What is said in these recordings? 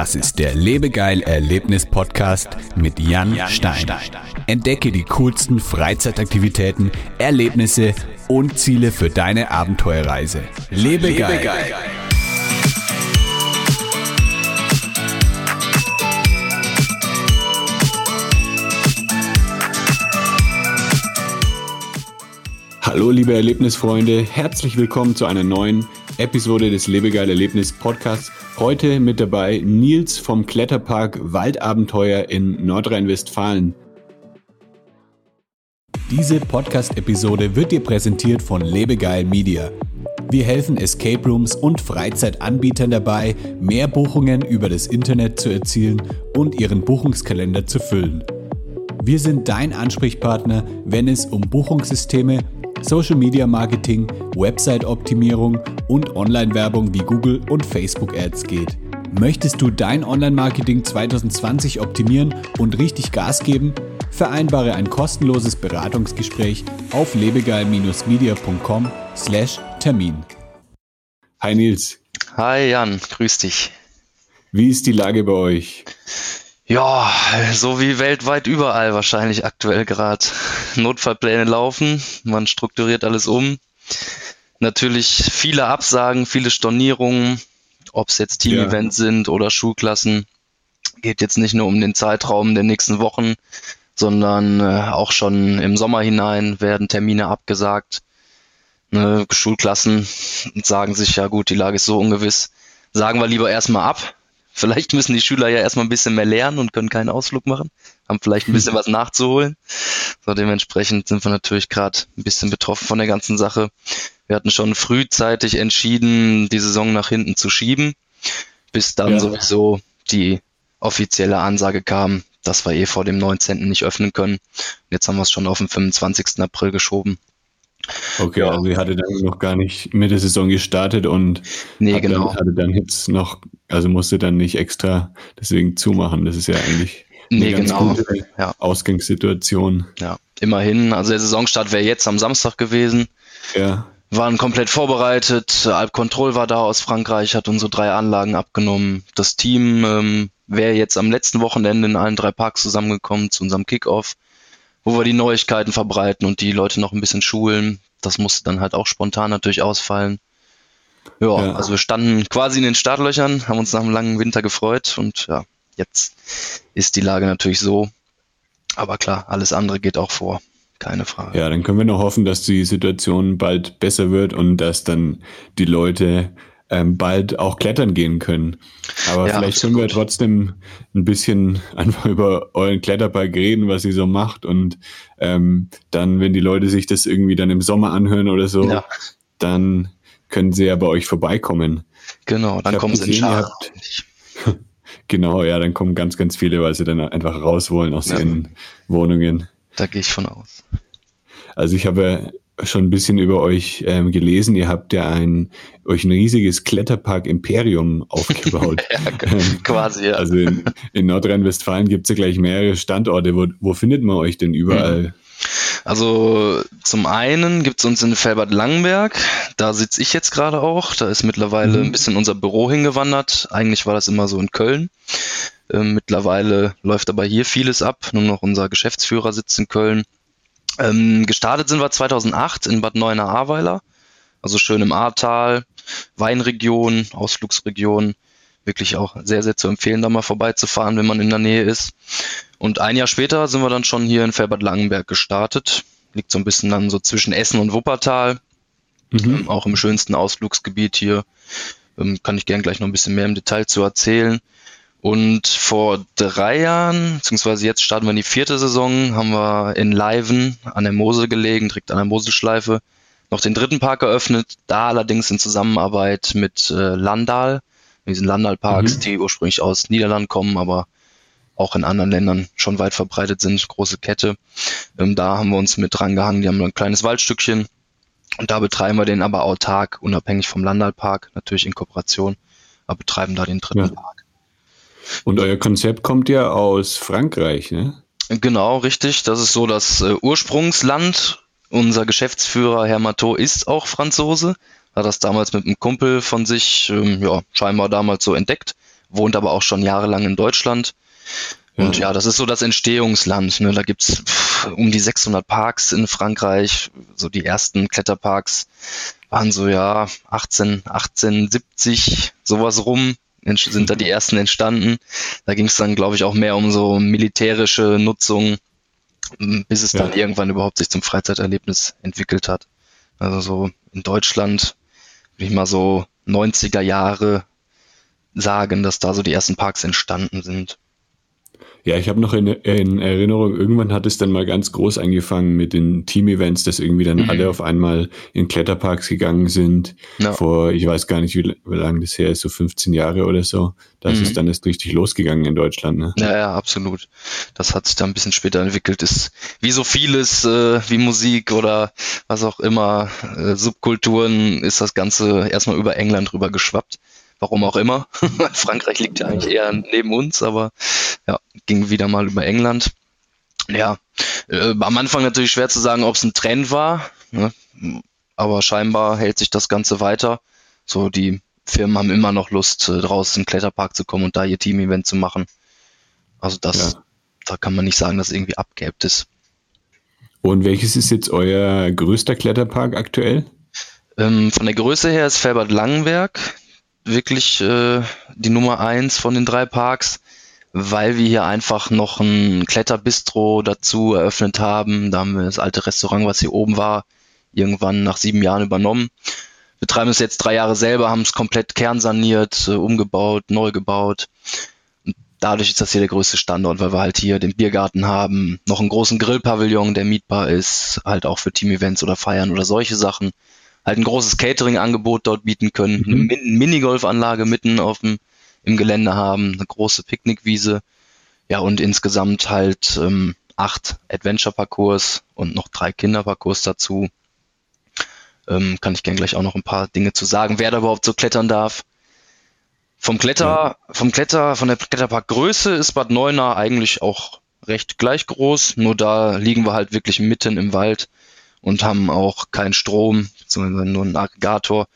Das ist der Lebegeil Erlebnis Podcast mit Jan, Stein. Entdecke die coolsten Freizeitaktivitäten, Erlebnisse und Ziele für deine Abenteuerreise. Lebegeil. Lebegeil. Hallo liebe Erlebnisfreunde, herzlich willkommen zu einer neuen Episode des Lebegeil Erlebnis Podcasts. Heute mit dabei Nils vom Kletterpark Waldabenteuer in Nordrhein-Westfalen. Diese Podcast-Episode wird dir präsentiert von Lebegeil Media. Wir helfen Escape Rooms und Freizeitanbietern dabei, mehr Buchungen über das Internet zu erzielen und ihren Buchungskalender zu füllen. Wir sind dein Ansprechpartner, wenn es um Buchungssysteme Social Media Marketing, Website-Optimierung und Online-Werbung wie Google und Facebook Ads geht. Möchtest du dein Online-Marketing 2020 optimieren und richtig Gas geben? Vereinbare ein kostenloses Beratungsgespräch auf lebegeil-media.com/termin. Hi Nils. Hi Jan, grüß dich. Wie ist die Lage bei euch? Ja, so wie weltweit überall wahrscheinlich aktuell gerade. Notfallpläne laufen, man strukturiert alles um. Natürlich viele Absagen, viele Stornierungen, ob es jetzt Team-Events ja. sind oder Schulklassen. Geht jetzt nicht nur um den Zeitraum der nächsten Wochen, sondern äh, auch schon im Sommer hinein werden Termine abgesagt. Ne, Schulklassen sagen sich, ja gut, die Lage ist so ungewiss. Sagen wir lieber erstmal ab, Vielleicht müssen die Schüler ja erstmal ein bisschen mehr lernen und können keinen Ausflug machen, haben vielleicht ein bisschen was nachzuholen. So dementsprechend sind wir natürlich gerade ein bisschen betroffen von der ganzen Sache. Wir hatten schon frühzeitig entschieden, die Saison nach hinten zu schieben, bis dann ja. sowieso die offizielle Ansage kam, dass wir eh vor dem 19. nicht öffnen können. Jetzt haben wir es schon auf den 25. April geschoben. Okay, ja. also ihr hattet dann noch gar nicht mit der Saison gestartet und nee, genau. dann, hatte dann jetzt noch, also musste dann nicht extra deswegen zumachen. Das ist ja eigentlich eine nee, ganz genau. gute ja. Ausgangssituation. Ja, immerhin. Also der Saisonstart wäre jetzt am Samstag gewesen. Ja. Waren komplett vorbereitet. Alp Control war da aus Frankreich, hat unsere drei Anlagen abgenommen. Das Team ähm, wäre jetzt am letzten Wochenende in allen drei Parks zusammengekommen zu unserem Kickoff wo wir die Neuigkeiten verbreiten und die Leute noch ein bisschen schulen. Das musste dann halt auch spontan natürlich ausfallen. Ja, ja, also wir standen quasi in den Startlöchern, haben uns nach einem langen Winter gefreut und ja, jetzt ist die Lage natürlich so. Aber klar, alles andere geht auch vor. Keine Frage. Ja, dann können wir noch hoffen, dass die Situation bald besser wird und dass dann die Leute ähm, bald auch klettern gehen können. Aber ja, vielleicht absolut. können wir trotzdem ein bisschen einfach über euren Kletterpark reden, was ihr so macht und ähm, dann, wenn die Leute sich das irgendwie dann im Sommer anhören oder so, ja. dann können sie ja bei euch vorbeikommen. Genau, dann kommen gesehen, sie in habt, Genau, ja, dann kommen ganz, ganz viele, weil sie dann einfach raus wollen aus ja. ihren Wohnungen. Da gehe ich von aus. Also ich habe schon ein bisschen über euch ähm, gelesen. Ihr habt ja ein, euch ein riesiges Kletterpark Imperium aufgebaut. ja, ähm, quasi, ja. Also in, in Nordrhein-Westfalen gibt es ja gleich mehrere Standorte. Wo, wo findet man euch denn überall? Mhm. Also zum einen gibt es uns in Felbert Langenberg, da sitze ich jetzt gerade auch, da ist mittlerweile mhm. ein bisschen unser Büro hingewandert. Eigentlich war das immer so in Köln. Ähm, mittlerweile läuft aber hier vieles ab, nur noch unser Geschäftsführer sitzt in Köln. Ähm, gestartet sind wir 2008 in Bad Neuenahr-Ahrweiler, also schön im Ahrtal, Weinregion, Ausflugsregion. Wirklich auch sehr, sehr zu empfehlen, da mal vorbeizufahren, wenn man in der Nähe ist. Und ein Jahr später sind wir dann schon hier in Felbert Langenberg gestartet. Liegt so ein bisschen dann so zwischen Essen und Wuppertal. Mhm. Ähm, auch im schönsten Ausflugsgebiet hier. Ähm, kann ich gern gleich noch ein bisschen mehr im Detail zu erzählen. Und vor drei Jahren, beziehungsweise jetzt starten wir in die vierte Saison, haben wir in Leiven an der Mosel gelegen, direkt an der Moselschleife, noch den dritten Park eröffnet, da allerdings in Zusammenarbeit mit äh, Landal, diesen Landal-Parks, mhm. die ursprünglich aus Niederland kommen, aber auch in anderen Ländern schon weit verbreitet sind, große Kette. Ähm, da haben wir uns mit drangehangen, die haben ein kleines Waldstückchen und da betreiben wir den aber autark, unabhängig vom Landal-Park, natürlich in Kooperation, aber betreiben da den dritten ja. Park. Und euer Konzept kommt ja aus Frankreich, ne? Genau, richtig. Das ist so das äh, Ursprungsland. Unser Geschäftsführer Herr Matteau ist auch Franzose. Hat das damals mit einem Kumpel von sich, ähm, ja, scheinbar damals so entdeckt wohnt aber auch schon jahrelang in Deutschland. Und ja, das ist so das Entstehungsland. Ne? Da gibt's um die 600 Parks in Frankreich. So die ersten Kletterparks waren so ja 18, 1870 sowas rum sind da die ersten entstanden. Da ging es dann, glaube ich, auch mehr um so militärische Nutzung, bis es ja. dann irgendwann überhaupt sich zum Freizeiterlebnis entwickelt hat. Also so in Deutschland würde ich mal so 90er Jahre sagen, dass da so die ersten Parks entstanden sind. Ja, ich habe noch in, in, Erinnerung, irgendwann hat es dann mal ganz groß angefangen mit den Team-Events, dass irgendwie dann mhm. alle auf einmal in Kletterparks gegangen sind. Ja. Vor, ich weiß gar nicht, wie, wie lange das her ist, so 15 Jahre oder so. Da mhm. ist dann erst richtig losgegangen in Deutschland. Ne? Ja, ja, absolut. Das hat sich dann ein bisschen später entwickelt. Ist wie so vieles, äh, wie Musik oder was auch immer, äh, Subkulturen, ist das Ganze erstmal über England rüber geschwappt. Warum auch immer. Frankreich liegt ja eigentlich eher neben uns, aber ja, ging wieder mal über England. Ja, äh, am Anfang natürlich schwer zu sagen, ob es ein Trend war, ne? aber scheinbar hält sich das Ganze weiter. So, die Firmen haben immer noch Lust, äh, draußen im Kletterpark zu kommen und da ihr Team-Event zu machen. Also das, ja. da kann man nicht sagen, dass irgendwie abgehebt ist. Und welches ist jetzt euer größter Kletterpark aktuell? Ähm, von der Größe her ist Felbert Langenberg wirklich äh, die Nummer eins von den drei Parks, weil wir hier einfach noch ein Kletterbistro dazu eröffnet haben. Da haben wir das alte Restaurant, was hier oben war, irgendwann nach sieben Jahren übernommen. Wir betreiben es jetzt drei Jahre selber, haben es komplett kernsaniert, äh, umgebaut, neu gebaut. Und dadurch ist das hier der größte Standort, weil wir halt hier den Biergarten haben, noch einen großen Grillpavillon, der mietbar ist, halt auch für Team-Events oder Feiern oder solche Sachen halt ein großes Catering-Angebot dort bieten können, mhm. eine Minigolfanlage mitten auf dem, im Gelände haben, eine große Picknickwiese, ja und insgesamt halt ähm, acht Adventure-Parcours und noch drei Kinderparcours dazu. Ähm, kann ich gerne gleich auch noch ein paar Dinge zu sagen, wer da überhaupt so klettern darf. Vom Kletter, ja. vom Kletter, von der Kletterparkgröße ist Bad Neuenahr eigentlich auch recht gleich groß, nur da liegen wir halt wirklich mitten im Wald und haben auch keinen Strom, beziehungsweise nur einen Aggregator,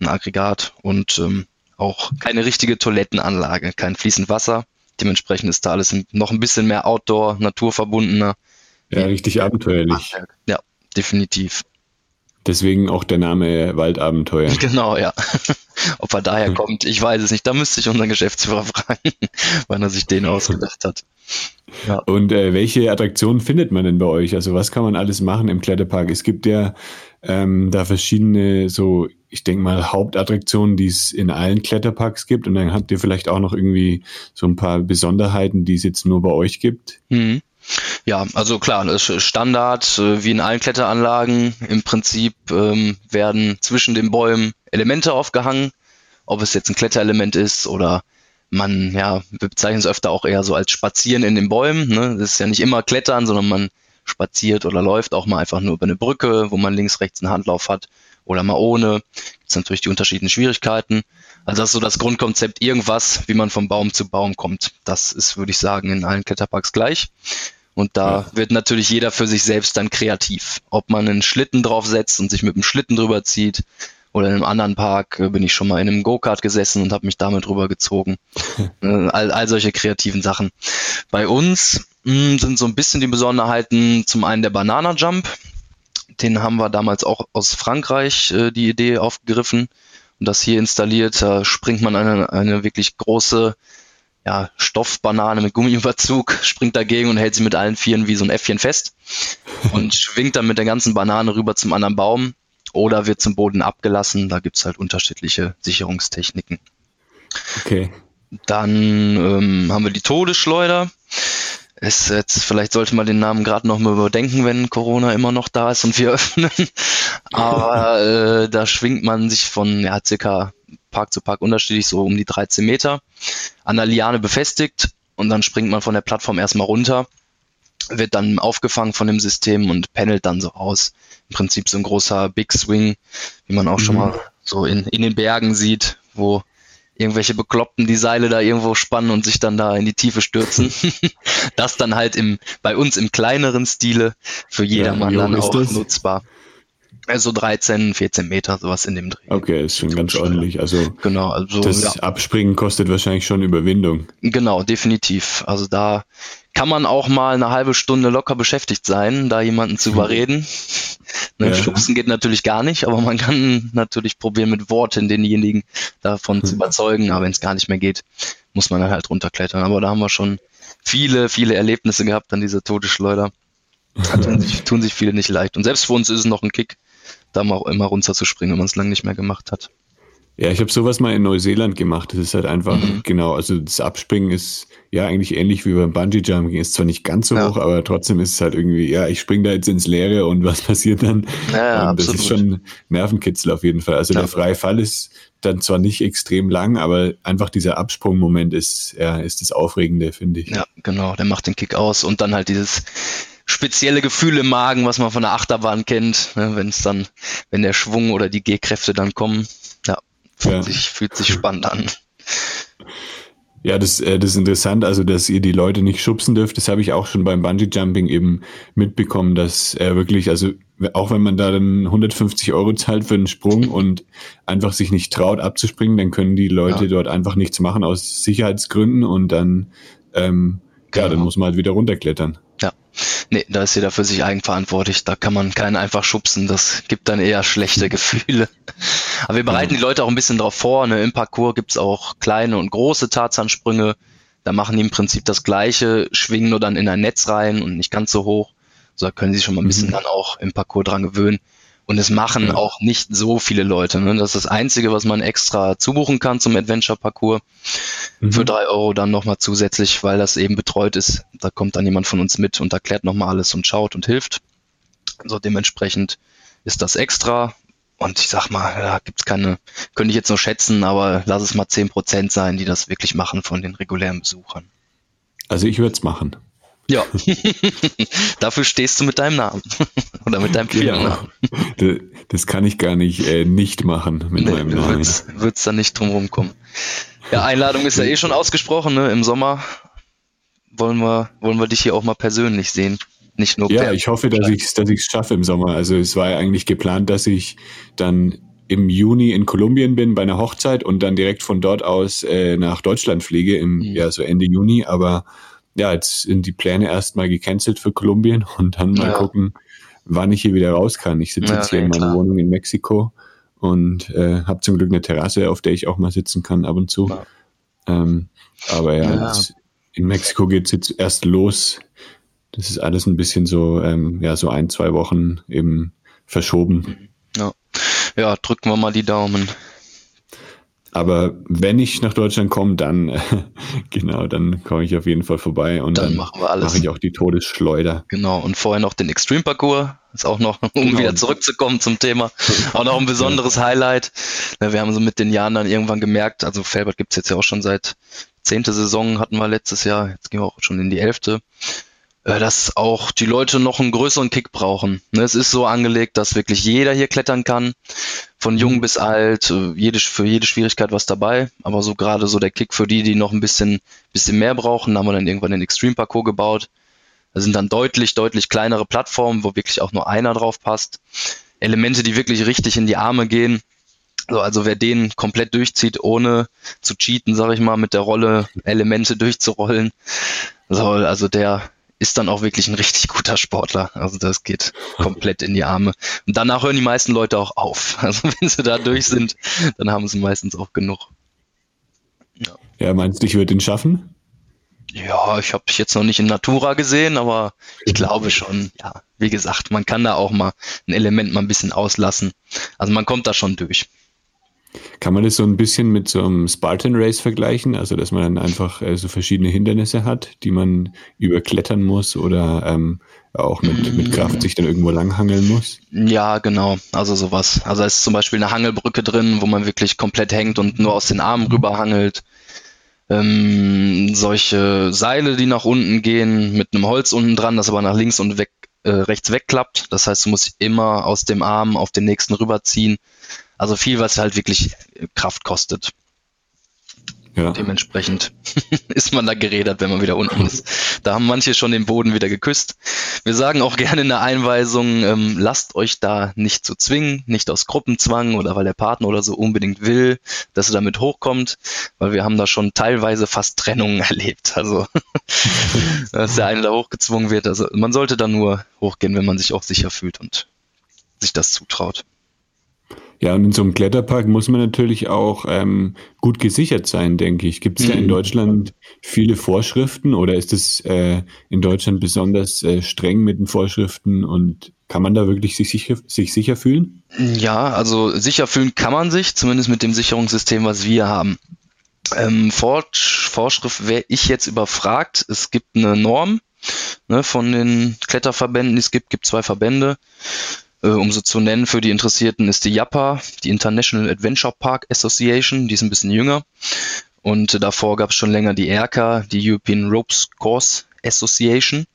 ein Aggregat und ähm, auch keine richtige Toilettenanlage, kein fließend Wasser. Dementsprechend ist da alles noch ein bisschen mehr Outdoor, naturverbundener. Ja, richtig abenteuerlich. Ja, definitiv. Deswegen auch der Name Waldabenteuer. Genau, ja. Ob er daher kommt, ich weiß es nicht. Da müsste ich unseren Geschäftsführer fragen, wann er sich den ausgedacht hat. Ja. Und äh, welche Attraktionen findet man denn bei euch? Also was kann man alles machen im Kletterpark? Es gibt ja ähm, da verschiedene so, ich denke mal, Hauptattraktionen, die es in allen Kletterparks gibt. Und dann habt ihr vielleicht auch noch irgendwie so ein paar Besonderheiten, die es jetzt nur bei euch gibt. Mhm. Ja, also klar, das ist Standard, äh, wie in allen Kletteranlagen. Im Prinzip ähm, werden zwischen den Bäumen Elemente aufgehangen, ob es jetzt ein Kletterelement ist oder man, ja, wir bezeichnen es öfter auch eher so als Spazieren in den Bäumen. Ne? Das ist ja nicht immer Klettern, sondern man spaziert oder läuft auch mal einfach nur über eine Brücke, wo man links, rechts einen Handlauf hat oder mal ohne. Gibt natürlich die unterschiedlichen Schwierigkeiten. Also das ist so das Grundkonzept, irgendwas, wie man vom Baum zu Baum kommt. Das ist, würde ich sagen, in allen Kletterparks gleich. Und da ja. wird natürlich jeder für sich selbst dann kreativ. Ob man einen Schlitten draufsetzt und sich mit dem Schlitten drüber zieht, oder in einem anderen Park äh, bin ich schon mal in einem Go-Kart gesessen und habe mich damit drüber gezogen. Äh, all, all solche kreativen Sachen. Bei uns mh, hm, sind so ein bisschen die Besonderheiten zum einen der Banana Jump. Den haben wir damals auch aus Frankreich äh, die Idee aufgegriffen und das hier installiert. Da springt man eine, eine wirklich große ja, Stoffbanane mit Gummiüberzug, springt dagegen und hält sie mit allen Vieren wie so ein Äffchen fest und schwingt dann mit der ganzen Banane rüber zum anderen Baum oder wird zum Boden abgelassen. Da gibt's halt unterschiedliche Sicherungstechniken. Okay. Dann ähm, haben wir die Todesschleuder. Ist jetzt, vielleicht sollte man den Namen gerade noch mal überdenken, wenn Corona immer noch da ist und wir öffnen. Aber äh, da schwingt man sich von ja, circa Park zu Park unterschiedlich, so um die 13 Meter, an der Liane befestigt und dann springt man von der Plattform erstmal runter, wird dann aufgefangen von dem System und pendelt dann so aus. Im Prinzip so ein großer Big Swing, wie man auch mhm. schon mal so in, in den Bergen sieht, wo irgendwelche Bekloppten die Seile da irgendwo spannen und sich dann da in die Tiefe stürzen. das dann halt im, bei uns im kleineren Stile für jedermann ja, dann auch nutzbar. Also 13, 14 Meter, sowas in dem Dreh. Okay, ist schon ganz ordentlich. Also, genau, also das ja. Abspringen kostet wahrscheinlich schon Überwindung. Genau, definitiv. Also da kann man auch mal eine halbe Stunde locker beschäftigt sein, da jemanden zu überreden. Ne, ja. Schubsen geht natürlich gar nicht, aber man kann natürlich probieren, mit Worten denjenigen davon zu überzeugen. Aber wenn es gar nicht mehr geht, muss man dann halt runterklettern. Aber da haben wir schon viele, viele Erlebnisse gehabt an dieser Todesschleuder. Da tun sich, tun sich viele nicht leicht. Und selbst für uns ist es noch ein Kick, da mal auch immer runterzuspringen, wenn man es lange nicht mehr gemacht hat. Ja, ich habe sowas mal in Neuseeland gemacht. Das ist halt einfach, mhm. genau, also das Abspringen ist ja eigentlich ähnlich wie beim Bungee Jumping. Ist zwar nicht ganz so ja. hoch, aber trotzdem ist es halt irgendwie, ja, ich springe da jetzt ins Leere und was passiert dann? Ja, das ist schon Nervenkitzel auf jeden Fall. Also ja. der freie Fall ist dann zwar nicht extrem lang, aber einfach dieser Absprungmoment ist, ja, ist das Aufregende, finde ich. Ja, genau, der macht den Kick aus und dann halt dieses spezielle Gefühl im Magen, was man von der Achterbahn kennt, ne, wenn es dann, wenn der Schwung oder die G-Kräfte dann kommen. Ja, fühlt, ja. Sich, fühlt sich spannend an. Ja, das, äh, das ist interessant, also dass ihr die Leute nicht schubsen dürft. Das habe ich auch schon beim Bungee Jumping eben mitbekommen, dass er wirklich, also auch wenn man da dann 150 Euro zahlt für einen Sprung und einfach sich nicht traut abzuspringen, dann können die Leute ja. dort einfach nichts machen aus Sicherheitsgründen und dann, ähm, genau. ja, dann genau. muss man halt wieder runterklettern. Nee, da ist jeder für sich eigenverantwortlich. Da kann man keinen einfach schubsen. Das gibt dann eher schlechte Gefühle. Aber wir bereiten die Leute auch ein bisschen darauf vor. Ne? Im Parcours gibt's auch kleine und große Tarzansprünge. Da machen die im Prinzip das Gleiche, schwingen nur dann in ein Netz rein und nicht ganz so hoch. So da können sie sich schon mal ein bisschen mhm. dann auch im Parcours dran gewöhnen. Und es machen ja. auch nicht so viele Leute. Ne? Das ist das Einzige, was man extra zubuchen kann zum Adventure-Parcours. Mhm. Für drei Euro dann nochmal zusätzlich, weil das eben betreut ist. Da kommt dann jemand von uns mit und erklärt nochmal alles und schaut und hilft. Also dementsprechend ist das extra. Und ich sag mal, da gibt's keine, könnte ich jetzt nur schätzen, aber lass es mal zehn Prozent sein, die das wirklich machen von den regulären Besuchern. Also ich würde es machen. Ja, dafür stehst du mit deinem Namen oder mit deinem Firmennamen. Genau. Das kann ich gar nicht äh, nicht machen mit nee, meinem Namen. Wird es dann nicht drum rumkommen. Ja, Einladung ist ja eh schon ausgesprochen. Ne? Im Sommer wollen wir, wollen wir dich hier auch mal persönlich sehen. Nicht nur Ja, ich hoffe, dass ich es dass ich's schaffe im Sommer. Also es war ja eigentlich geplant, dass ich dann im Juni in Kolumbien bin bei einer Hochzeit und dann direkt von dort aus äh, nach Deutschland fliege im mhm. ja so Ende Juni, aber ja, jetzt sind die Pläne erstmal gecancelt für Kolumbien und dann mal ja. gucken, wann ich hier wieder raus kann. Ich sitze ja, jetzt hier in meiner klar. Wohnung in Mexiko und äh, habe zum Glück eine Terrasse, auf der ich auch mal sitzen kann ab und zu. Ja. Ähm, aber ja, in Mexiko geht es jetzt erst los. Das ist alles ein bisschen so, ähm, ja, so ein, zwei Wochen eben verschoben. Ja. ja, drücken wir mal die Daumen. Aber wenn ich nach Deutschland komme, dann genau, dann komme ich auf jeden Fall vorbei und dann, dann machen wir alles. Mache ich auch die Todesschleuder. Genau und vorher noch den Extreme Parcours, ist auch noch, um genau. wieder zurückzukommen zum Thema, auch noch ein besonderes ja. Highlight. Wir haben so mit den Jahren dann irgendwann gemerkt, also Felbert gibt's jetzt ja auch schon seit zehnte Saison hatten wir letztes Jahr, jetzt gehen wir auch schon in die elfte. Äh, dass auch die Leute noch einen größeren Kick brauchen. Ne, es ist so angelegt, dass wirklich jeder hier klettern kann, von jung bis alt, äh, jede, für jede Schwierigkeit was dabei, aber so gerade so der Kick für die, die noch ein bisschen, bisschen mehr brauchen, haben wir dann irgendwann den Extreme Parcours gebaut. Da sind dann deutlich, deutlich kleinere Plattformen, wo wirklich auch nur einer drauf passt. Elemente, die wirklich richtig in die Arme gehen. So, also wer den komplett durchzieht, ohne zu cheaten, sage ich mal, mit der Rolle Elemente durchzurollen, soll, also der, ist dann auch wirklich ein richtig guter Sportler. Also das geht komplett in die Arme. Und danach hören die meisten Leute auch auf. Also wenn sie da durch sind, dann haben sie meistens auch genug. Ja, ja meinst du, ich würde ihn schaffen? Ja, ich habe jetzt noch nicht in Natura gesehen, aber ich glaube schon. Ja, wie gesagt, man kann da auch mal ein Element mal ein bisschen auslassen. Also man kommt da schon durch. Kann man das so ein bisschen mit so einem Spartan Race vergleichen? Also, dass man dann einfach äh, so verschiedene Hindernisse hat, die man überklettern muss oder ähm, auch mit, mit Kraft sich dann irgendwo langhangeln muss? Ja, genau. Also sowas. Also es ist zum Beispiel eine Hangelbrücke drin, wo man wirklich komplett hängt und nur aus den Armen rüberhangelt. Ähm, solche Seile, die nach unten gehen, mit einem Holz unten dran, das aber nach links und weg, äh, rechts wegklappt. Das heißt, du musst immer aus dem Arm auf den nächsten rüberziehen. Also viel, was halt wirklich Kraft kostet. Ja. Dementsprechend ist man da gerädert, wenn man wieder unten ist. Da haben manche schon den Boden wieder geküsst. Wir sagen auch gerne in der Einweisung, ähm, lasst euch da nicht zu zwingen, nicht aus Gruppenzwang oder weil der Partner oder so unbedingt will, dass er damit hochkommt, weil wir haben da schon teilweise fast Trennungen erlebt. Also, dass der eine da hochgezwungen wird. Also man sollte da nur hochgehen, wenn man sich auch sicher fühlt und sich das zutraut. Ja, und in so einem Kletterpark muss man natürlich auch ähm, gut gesichert sein, denke ich. Gibt es da in mhm. Deutschland viele Vorschriften oder ist es äh, in Deutschland besonders äh, streng mit den Vorschriften und kann man da wirklich sich sicher, sich sicher fühlen? Ja, also sicher fühlen kann man sich, zumindest mit dem Sicherungssystem, was wir haben. Ähm, Vor Vorschrift wäre ich jetzt überfragt. Es gibt eine Norm ne, von den Kletterverbänden, die es gibt, gibt zwei Verbände um so zu nennen für die Interessierten ist die JAPA, die International Adventure Park Association, die ist ein bisschen jünger. Und äh, davor gab es schon länger die ERCA, die European Ropes Course Association.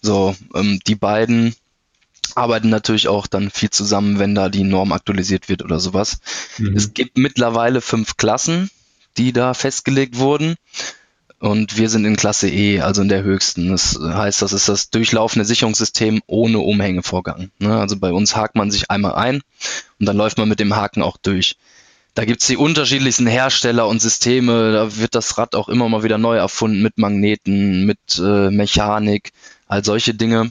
So, ähm, die beiden arbeiten natürlich auch dann viel zusammen, wenn da die Norm aktualisiert wird oder sowas. Mhm. Es gibt mittlerweile fünf Klassen, die da festgelegt wurden. Und wir sind in Klasse E, also in der höchsten. Das heißt, das ist das durchlaufende Sicherungssystem ohne Umhängevorgang. Ne? Also bei uns hakt man sich einmal ein und dann läuft man mit dem Haken auch durch. Da gibt's die unterschiedlichsten Hersteller und Systeme. Da wird das Rad auch immer mal wieder neu erfunden mit Magneten, mit äh, Mechanik, all solche Dinge.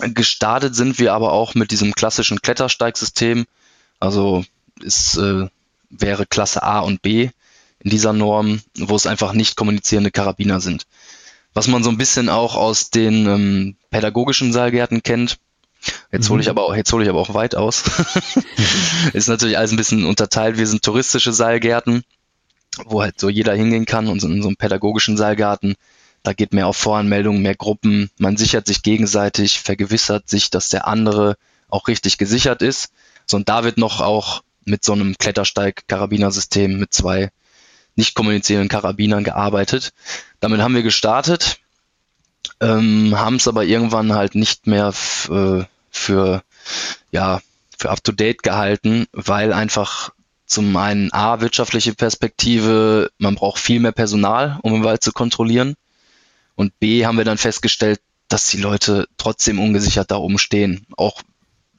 Gestartet sind wir aber auch mit diesem klassischen Klettersteigsystem. Also es äh, wäre Klasse A und B in dieser Norm, wo es einfach nicht kommunizierende Karabiner sind. Was man so ein bisschen auch aus den ähm, pädagogischen Seilgärten kennt. Jetzt hole ich mhm. aber auch, jetzt hole ich aber auch weit aus. ist natürlich alles ein bisschen unterteilt. Wir sind touristische Seilgärten, wo halt so jeder hingehen kann und in so einem pädagogischen Seilgarten. Da geht mehr auf Voranmeldungen, mehr Gruppen. Man sichert sich gegenseitig, vergewissert sich, dass der andere auch richtig gesichert ist. So, und da wird noch auch mit so einem Klettersteig-Karabinersystem mit zwei nicht kommunizierenden Karabinern gearbeitet. Damit haben wir gestartet, ähm, haben es aber irgendwann halt nicht mehr äh, für, ja, für up to date gehalten, weil einfach zum einen A, wirtschaftliche Perspektive, man braucht viel mehr Personal, um den Wald zu kontrollieren. Und B, haben wir dann festgestellt, dass die Leute trotzdem ungesichert da oben stehen. Auch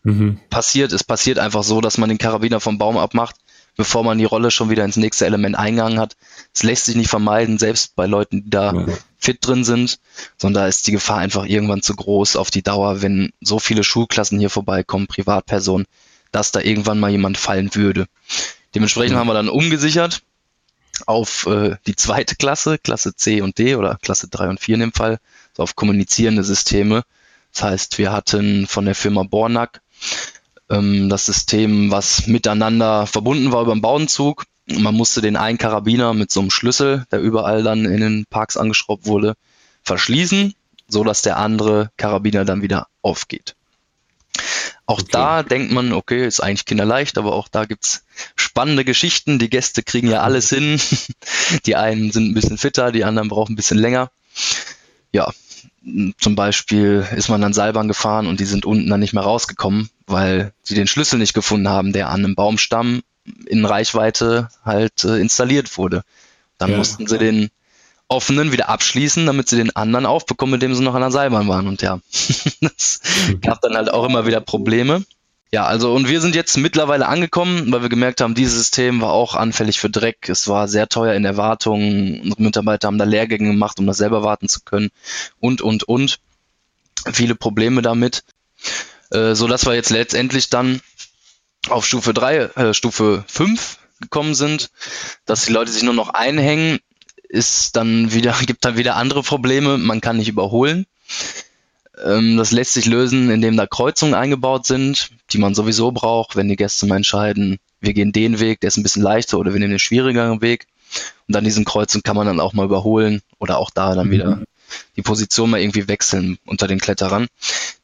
mhm. passiert, es passiert einfach so, dass man den Karabiner vom Baum abmacht bevor man die Rolle schon wieder ins nächste Element eingegangen hat. Es lässt sich nicht vermeiden, selbst bei Leuten, die da ja. fit drin sind, sondern da ist die Gefahr einfach irgendwann zu groß auf die Dauer, wenn so viele Schulklassen hier vorbeikommen, Privatpersonen, dass da irgendwann mal jemand fallen würde. Dementsprechend ja. haben wir dann umgesichert auf äh, die zweite Klasse, Klasse C und D oder Klasse 3 und 4 in dem Fall, so auf kommunizierende Systeme. Das heißt, wir hatten von der Firma Bornack ähm, das System, was miteinander verbunden war über den Bauenzug. Man musste den einen Karabiner mit so einem Schlüssel, der überall dann in den Parks angeschraubt wurde, verschließen, so dass der andere Karabiner dann wieder aufgeht. Auch okay. da denkt man, okay, ist eigentlich kinderleicht, aber auch da gibt's spannende Geschichten. Die Gäste kriegen ja alles hin. Die einen sind ein bisschen fitter, die anderen brauchen ein bisschen länger. Ja, zum Beispiel ist man dann Seilbahn gefahren und die sind unten dann nicht mehr rausgekommen, weil sie den Schlüssel nicht gefunden haben, der an einem Baumstamm in Reichweite halt äh, installiert wurde. Dann ja. mussten sie den offenen wieder abschließen, damit sie den anderen aufbekommen, mit dem sie noch an der Seilbahn waren. Und ja, das gab dann halt auch immer wieder Probleme. Ja, also und wir sind jetzt mittlerweile angekommen, weil wir gemerkt haben, dieses System war auch anfällig für Dreck. Es war sehr teuer in der Wartung. Unsere Mitarbeiter haben da Lehrgänge gemacht, um das selber warten zu können. Und, und, und. Viele Probleme damit. Äh, so dass wir jetzt letztendlich dann auf Stufe 3, äh, Stufe 5 gekommen sind, dass die Leute sich nur noch einhängen, ist dann wieder, gibt dann wieder andere Probleme. Man kann nicht überholen. Ähm, das lässt sich lösen, indem da Kreuzungen eingebaut sind, die man sowieso braucht, wenn die Gäste mal entscheiden, wir gehen den Weg, der ist ein bisschen leichter oder wir nehmen den schwierigeren Weg. Und an diesen Kreuzungen kann man dann auch mal überholen oder auch da dann mhm. wieder die Position mal irgendwie wechseln unter den Kletterern.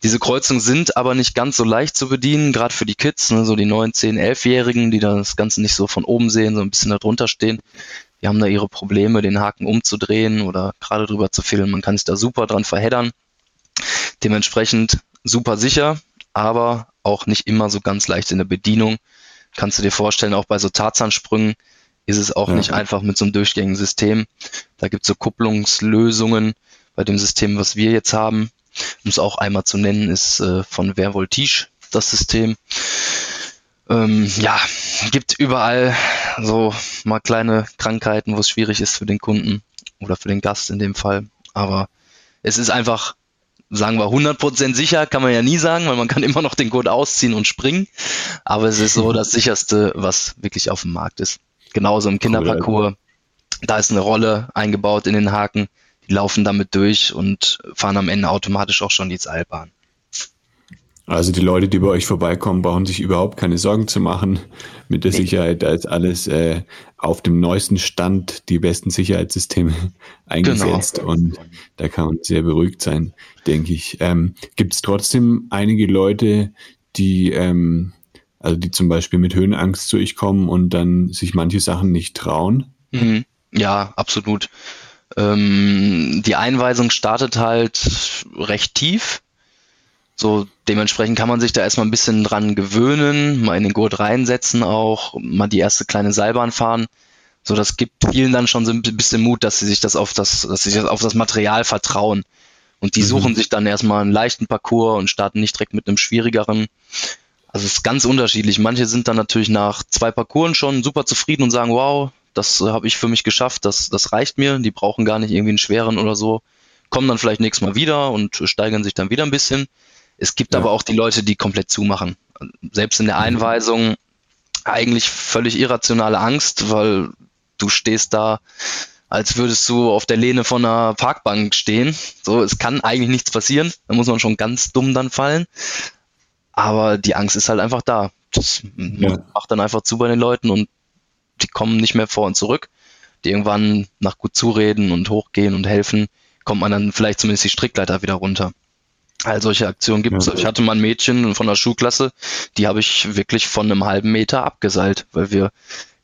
Diese Kreuzungen sind aber nicht ganz so leicht zu bedienen, gerade für die Kids, ne, so die 9, 10, 11-Jährigen, die das Ganze nicht so von oben sehen, so ein bisschen da drunter stehen. Die haben da ihre Probleme, den Haken umzudrehen oder gerade drüber zu filmen. Man kann sich da super dran verheddern. Dementsprechend super sicher, aber auch nicht immer so ganz leicht in der Bedienung. Kannst du dir vorstellen, auch bei so Tarzansprüngen ist es auch ja. nicht einfach mit so einem durchgängigen System. Da gibt es so Kupplungslösungen bei dem System, was wir jetzt haben. Um es auch einmal zu nennen, ist äh, von Vervoltige das System. Ähm, ja, gibt überall so mal kleine Krankheiten, wo es schwierig ist für den Kunden oder für den Gast in dem Fall. Aber es ist einfach, sagen wir, 100% sicher, kann man ja nie sagen, weil man kann immer noch den Code ausziehen und springen. Aber es ist so das sicherste, was wirklich auf dem Markt ist. Genauso im Kinderparcours. Da ist eine Rolle eingebaut in den Haken. Die laufen damit durch und fahren am Ende automatisch auch schon die Seilbahn. Also die Leute, die bei euch vorbeikommen, brauchen sich überhaupt keine Sorgen zu machen mit der. Sicherheit. Da ist alles äh, auf dem neuesten Stand, die besten Sicherheitssysteme eingesetzt genau. und da kann man sehr beruhigt sein, denke ich. Ähm, Gibt es trotzdem einige Leute, die ähm, also die zum Beispiel mit Höhenangst zu euch kommen und dann sich manche Sachen nicht trauen? Mhm. Ja, absolut. Ähm, die Einweisung startet halt recht tief so, dementsprechend kann man sich da erstmal ein bisschen dran gewöhnen, mal in den Gurt reinsetzen auch, mal die erste kleine Seilbahn fahren. So, das gibt vielen dann schon so ein bisschen Mut, dass sie sich das auf das, dass sie sich auf das Material vertrauen. Und die mhm. suchen sich dann erstmal einen leichten Parcours und starten nicht direkt mit einem schwierigeren. Also es ist ganz unterschiedlich. Manche sind dann natürlich nach zwei Parcours schon super zufrieden und sagen, wow, das habe ich für mich geschafft, das, das reicht mir. Die brauchen gar nicht irgendwie einen schweren oder so. Kommen dann vielleicht nächstes Mal wieder und steigern sich dann wieder ein bisschen. Es gibt ja. aber auch die Leute, die komplett zumachen. Selbst in der mhm. Einweisung eigentlich völlig irrationale Angst, weil du stehst da, als würdest du auf der Lehne von einer Parkbank stehen. So, es kann eigentlich nichts passieren. Da muss man schon ganz dumm dann fallen. Aber die Angst ist halt einfach da. Das ja. macht dann einfach zu bei den Leuten und die kommen nicht mehr vor und zurück. Die irgendwann nach gut zureden und hochgehen und helfen, kommt man dann vielleicht zumindest die Strickleiter wieder runter. All solche Aktionen gibt es. Ja. Ich hatte mal ein Mädchen von der Schulklasse, die habe ich wirklich von einem halben Meter abgeseilt, weil wir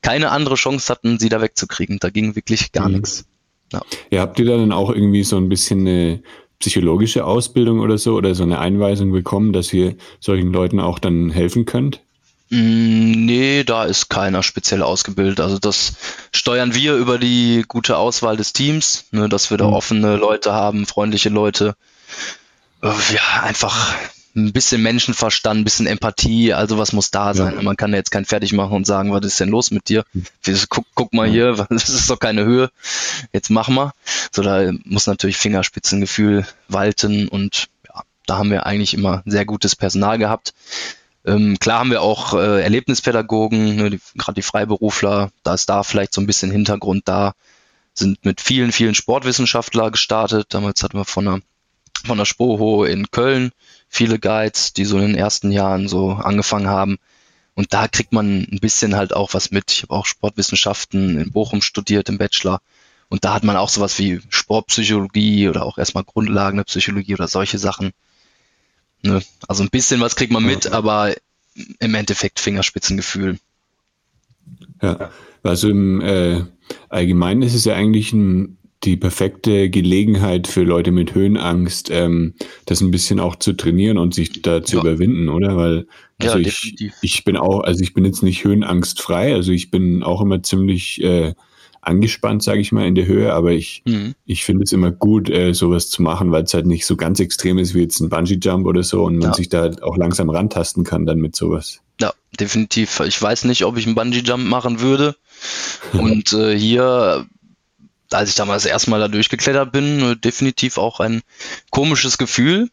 keine andere Chance hatten, sie da wegzukriegen. Da ging wirklich gar mhm. nichts. Ja. ja, habt ihr da dann auch irgendwie so ein bisschen eine psychologische Ausbildung oder so oder so eine Einweisung bekommen, dass ihr solchen Leuten auch dann helfen könnt? Mm, nee, da ist keiner speziell ausgebildet. Also das steuern wir über die gute Auswahl des Teams, ne, dass wir da mhm. offene Leute haben, freundliche Leute, ja, einfach ein bisschen Menschenverstand, ein bisschen Empathie, also was muss da sein. Ja. Man kann ja jetzt kein fertig machen und sagen, was ist denn los mit dir? Guck, guck mal hier, das ist doch keine Höhe, jetzt mach mal. So, da muss natürlich Fingerspitzengefühl walten und ja, da haben wir eigentlich immer sehr gutes Personal gehabt. Ähm, klar haben wir auch äh, Erlebnispädagogen, ne, gerade die Freiberufler, da ist da vielleicht so ein bisschen Hintergrund da, sind mit vielen, vielen Sportwissenschaftler gestartet. Damals hatten wir von einer von der Spoho in Köln viele Guides, die so in den ersten Jahren so angefangen haben. Und da kriegt man ein bisschen halt auch was mit. Ich habe auch Sportwissenschaften in Bochum studiert im Bachelor. Und da hat man auch sowas wie Sportpsychologie oder auch erstmal Grundlagen der Psychologie oder solche Sachen. Ne? Also ein bisschen was kriegt man mit, aber im Endeffekt Fingerspitzengefühl. Ja, also im äh, Allgemeinen ist es ja eigentlich ein die perfekte Gelegenheit für Leute mit Höhenangst, ähm, das ein bisschen auch zu trainieren und sich da zu ja. überwinden, oder? Weil also ja, ich, ich bin auch, also ich bin jetzt nicht höhenangstfrei, also ich bin auch immer ziemlich äh, angespannt, sage ich mal, in der Höhe, aber ich, mhm. ich finde es immer gut, äh, sowas zu machen, weil es halt nicht so ganz extrem ist wie jetzt ein Bungee-Jump oder so und man ja. sich da halt auch langsam rantasten kann dann mit sowas. Ja, definitiv. Ich weiß nicht, ob ich einen Bungee-Jump machen würde. Und äh, hier als ich damals erstmal da durchgeklettert bin, äh, definitiv auch ein komisches Gefühl.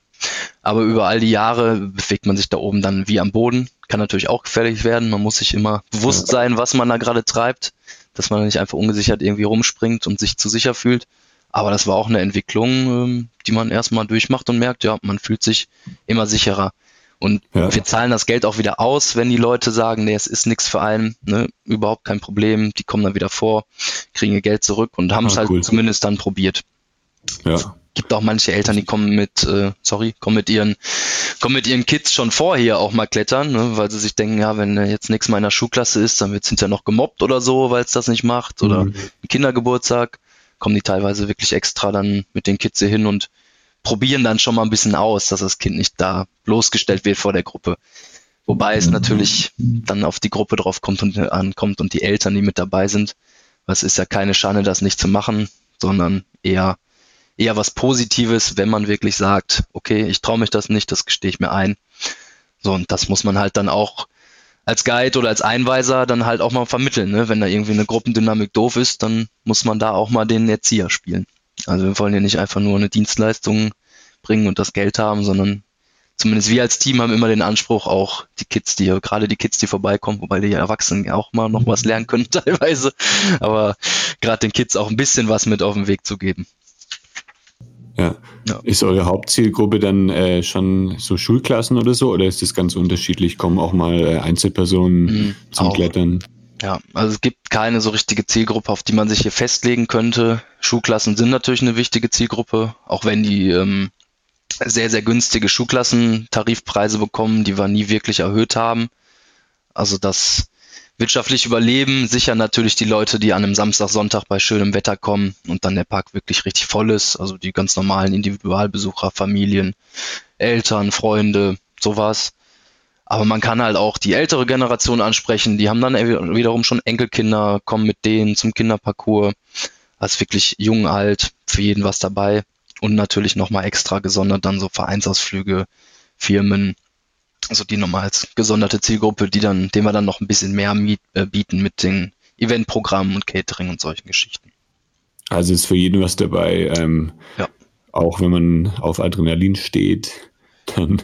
Aber über all die Jahre bewegt man sich da oben dann wie am Boden. Kann natürlich auch gefährlich werden. Man muss sich immer bewusst sein, was man da gerade treibt, dass man nicht einfach ungesichert irgendwie rumspringt und sich zu sicher fühlt. Aber das war auch eine Entwicklung, ähm, die man erstmal durchmacht und merkt, ja, man fühlt sich immer sicherer. Und ja. wir zahlen das Geld auch wieder aus, wenn die Leute sagen, nee, es ist nichts für einen, ne, überhaupt kein Problem, die kommen dann wieder vor, kriegen ihr Geld zurück und haben es ah, halt cool. zumindest dann probiert. Ja. Gibt auch manche Eltern, die kommen mit, äh, sorry, kommen mit ihren, kommen mit ihren Kids schon vorher auch mal klettern, ne, weil sie sich denken, ja, wenn jetzt nichts meiner Schulklasse ist, dann wird es hinterher noch gemobbt oder so, weil es das nicht macht. Oder mhm. Kindergeburtstag, kommen die teilweise wirklich extra dann mit den Kids hier hin und probieren dann schon mal ein bisschen aus, dass das Kind nicht da bloßgestellt wird vor der Gruppe. Wobei es natürlich dann auf die Gruppe drauf kommt und ankommt und die Eltern, die mit dabei sind. Was ist ja keine Schande, das nicht zu machen, sondern eher eher was Positives, wenn man wirklich sagt, okay, ich traue mich das nicht, das gestehe ich mir ein. So, und das muss man halt dann auch als Guide oder als Einweiser dann halt auch mal vermitteln. Ne? Wenn da irgendwie eine Gruppendynamik doof ist, dann muss man da auch mal den Erzieher spielen. Also wir wollen ja nicht einfach nur eine Dienstleistung bringen und das Geld haben, sondern zumindest wir als Team haben immer den Anspruch, auch die Kids, die gerade die Kids, die vorbeikommen, wobei die Erwachsenen auch mal noch was lernen können teilweise, aber gerade den Kids auch ein bisschen was mit auf den Weg zu geben. Ja. ja. Ist eure Hauptzielgruppe dann äh, schon so Schulklassen oder so oder ist das ganz unterschiedlich? Kommen auch mal äh, Einzelpersonen mhm, zum auch. Klettern? Ja, also es gibt keine so richtige Zielgruppe, auf die man sich hier festlegen könnte. Schulklassen sind natürlich eine wichtige Zielgruppe, auch wenn die ähm, sehr, sehr günstige Schulklassentarifpreise bekommen, die wir nie wirklich erhöht haben. Also das wirtschaftlich überleben sicher natürlich die Leute, die an einem Samstag, Sonntag bei schönem Wetter kommen und dann der Park wirklich richtig voll ist. Also die ganz normalen Individualbesucher, Familien, Eltern, Freunde, sowas. Aber man kann halt auch die ältere Generation ansprechen. Die haben dann wiederum schon Enkelkinder, kommen mit denen zum Kinderparcours. Also wirklich jung, alt, für jeden was dabei. Und natürlich nochmal extra gesondert dann so Vereinsausflüge, Firmen, also die nochmal als gesonderte Zielgruppe, die dann, dem wir dann noch ein bisschen mehr miet, äh, bieten mit den Eventprogrammen und Catering und solchen Geschichten. Also ist für jeden was dabei. Ähm, ja. Auch wenn man auf Adrenalin steht, dann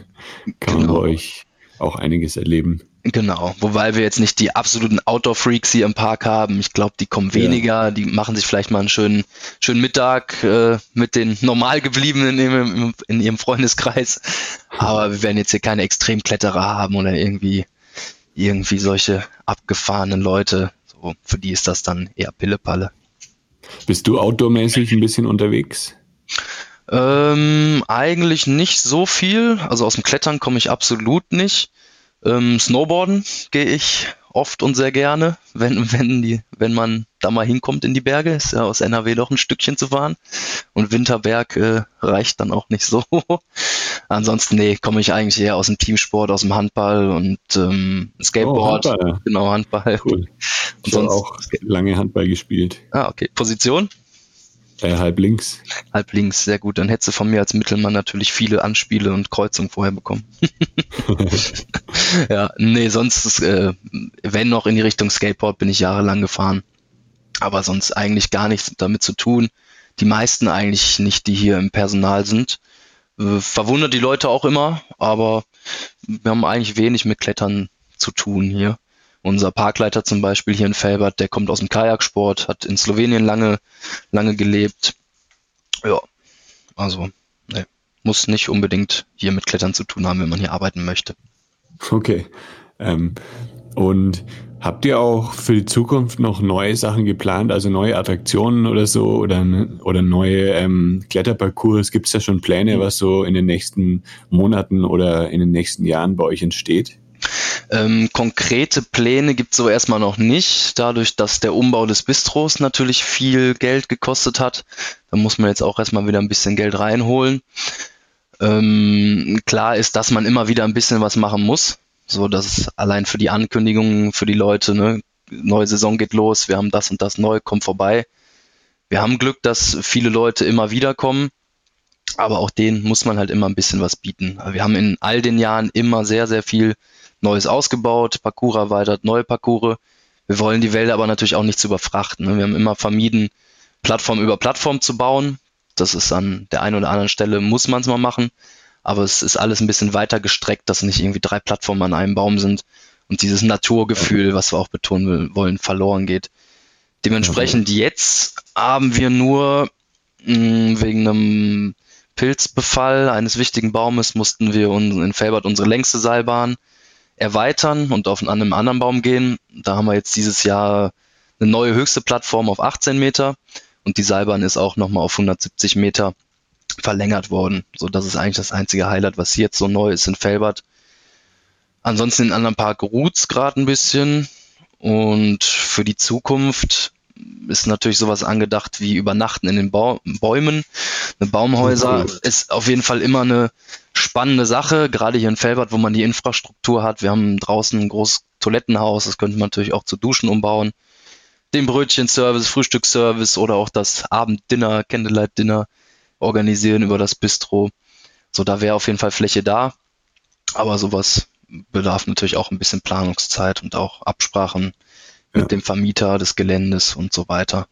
kann genau. man bei euch auch einiges erleben. Genau, wobei wir jetzt nicht die absoluten Outdoor-Freaks hier im Park haben. Ich glaube, die kommen weniger, ja. die machen sich vielleicht mal einen schönen, schönen Mittag äh, mit den normal gebliebenen in, in, ihrem Freundeskreis. Aber wir werden jetzt hier keine Extremkletterer haben oder irgendwie, irgendwie solche abgefahrenen Leute. So, für die ist das dann eher Pillepalle. Bist du outdoormäßig ein bisschen unterwegs? Ähm, eigentlich nicht so viel. Also aus dem Klettern komme ich absolut nicht. Ähm, Snowboarden gehe ich oft und sehr gerne, wenn, wenn, die, wenn man da mal hinkommt in die Berge. Ist ja aus NRW doch ein Stückchen zu fahren. Und Winterberg äh, reicht dann auch nicht so. Ansonsten, nee, komme ich eigentlich eher aus dem Teamsport, aus dem Handball und ähm, Skateboard. Oh, Handball. Genau, Handball. Cool. Ich habe auch lange Handball gespielt. Ah, okay. Position? Äh, halb links. Halb links, sehr gut. Dann hättest du von mir als Mittelmann natürlich viele Anspiele und Kreuzungen vorher bekommen. ja, nee, sonst, äh, wenn noch in die Richtung Skateboard, bin ich jahrelang gefahren. Aber sonst eigentlich gar nichts damit zu tun. Die meisten eigentlich nicht, die hier im Personal sind. Äh, verwundert die Leute auch immer, aber wir haben eigentlich wenig mit Klettern zu tun hier. Unser Parkleiter zum Beispiel hier in Felbert, der kommt aus dem Kajaksport, hat in Slowenien lange, lange gelebt. Ja, also ne, muss nicht unbedingt hier mit Klettern zu tun haben, wenn man hier arbeiten möchte. Okay. Ähm, und habt ihr auch für die Zukunft noch neue Sachen geplant, also neue Attraktionen oder so oder, oder neue ähm, Kletterparcours? Gibt es da schon Pläne, was so in den nächsten Monaten oder in den nächsten Jahren bei euch entsteht? Ähm, konkrete Pläne gibt es so erstmal noch nicht, dadurch, dass der Umbau des Bistros natürlich viel Geld gekostet hat. Da muss man jetzt auch erstmal wieder ein bisschen Geld reinholen. Ähm, klar ist, dass man immer wieder ein bisschen was machen muss. So, dass allein für die Ankündigungen, für die Leute, ne, neue Saison geht los, wir haben das und das neu, kommt vorbei. Wir haben Glück, dass viele Leute immer wieder kommen, aber auch denen muss man halt immer ein bisschen was bieten. Wir haben in all den Jahren immer sehr, sehr viel Neues ausgebaut, Parcours erweitert, neue Parcours. Wir wollen die Wälder aber natürlich auch nicht zu überfrachten. Ne? Wir haben immer vermieden, Plattform über Plattform zu bauen. Das ist an der einen oder anderen Stelle, muss man es mal machen. Aber es ist alles ein bisschen weiter gestreckt, dass nicht irgendwie drei Plattformen an einem Baum sind und dieses Naturgefühl, was wir auch betonen wollen, verloren geht. Dementsprechend jetzt haben wir nur mh, hm, wegen einem Pilzbefall eines wichtigen Baumes mussten wir in Felbert unsere längste Seilbahn erweitern und auf einen anderen Baum gehen. Da haben wir jetzt dieses Jahr eine neue höchste Plattform auf 18 Meter und die Seilbahn ist auch nochmal auf 170 Meter verlängert worden. So, das ist eigentlich das einzige Highlight, was jetzt so neu ist in Felbert. Ansonsten in anderen Park ruht's gerade ein bisschen und für die Zukunft ist natürlich sowas angedacht wie Übernachten in den ba Bäumen. Eine Baumhäuser cool. ist auf jeden Fall immer eine spannende Sache, gerade hier in Felbert, wo man die Infrastruktur hat. Wir haben draußen ein großes Toilettenhaus, das könnte man natürlich auch zu Duschen umbauen. Den Brötchenservice, Frühstücksservice oder auch das Abenddinner, Candlelight-Dinner organisieren über das Bistro. So, da wäre auf jeden Fall Fläche da. Aber sowas bedarf natürlich auch ein bisschen Planungszeit und auch Absprachen mit ja. dem Vermieter des Geländes und so weiter.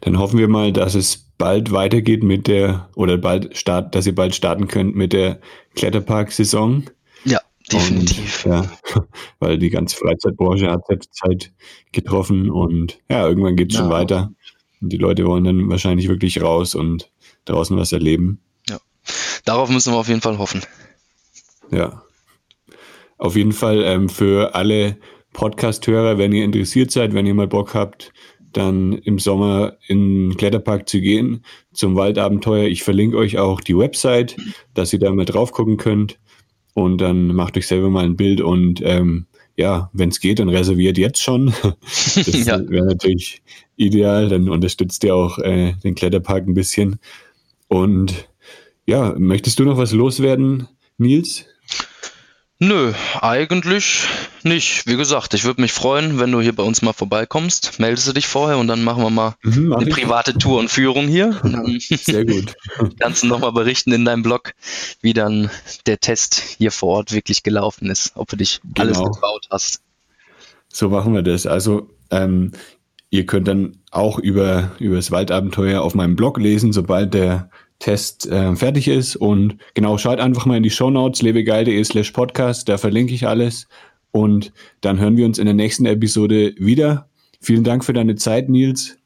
Dann hoffen wir mal, dass es bald weitergeht mit der, oder bald start, dass ihr bald starten könnt mit der Kletterpark-Saison. Ja, definitiv. Und, ja, weil die ganze Freizeitbranche hat Zeit getroffen und ja, irgendwann geht es ja. schon weiter. Und die Leute wollen dann wahrscheinlich wirklich raus und draußen was erleben. Ja, darauf müssen wir auf jeden Fall hoffen. Ja. Auf jeden Fall ähm, für alle Podcast-Hörer, wenn ihr interessiert seid, wenn ihr mal Bock habt, dann im Sommer in den Kletterpark zu gehen zum Waldabenteuer. Ich verlinke euch auch die Website, dass ihr da mal drauf gucken könnt. Und dann macht euch selber mal ein Bild und ähm, ja, wenn es geht, dann reserviert jetzt schon. Das ja. wäre natürlich ideal. Dann unterstützt ihr auch äh, den Kletterpark ein bisschen. Und ja, möchtest du noch was loswerden, Nils? Nö, eigentlich nicht. Wie gesagt, ich würde mich freuen, wenn du hier bei uns mal vorbeikommst. Meldest du dich vorher und dann machen wir mal mhm, mach eine private Tour und Führung hier. Sehr gut. kannst du nochmal berichten in deinem Blog, wie dann der Test hier vor Ort wirklich gelaufen ist, ob du dich genau. alles gebaut hast. So machen wir das. Also ähm, ihr könnt dann auch über, über das Waldabenteuer auf meinem Blog lesen, sobald der Test äh, fertig ist. Und genau, schaut einfach mal in die Show Notes lebegeil.de slash podcast, da verlinke ich alles. Und dann hören wir uns in der nächsten Episode wieder. Vielen Dank für deine Zeit, Nils.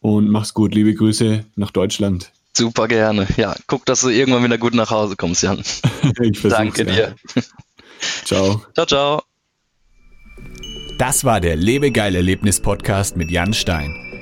Und mach's gut. Liebe Grüße nach Deutschland. Super gerne. Ja, guck, dass du irgendwann wieder gut nach Hause kommst, Jan. ich Danke dir. Ciao. Ciao, ciao. Das war der Lebegeil Erlebnis Podcast mit Jan Stein.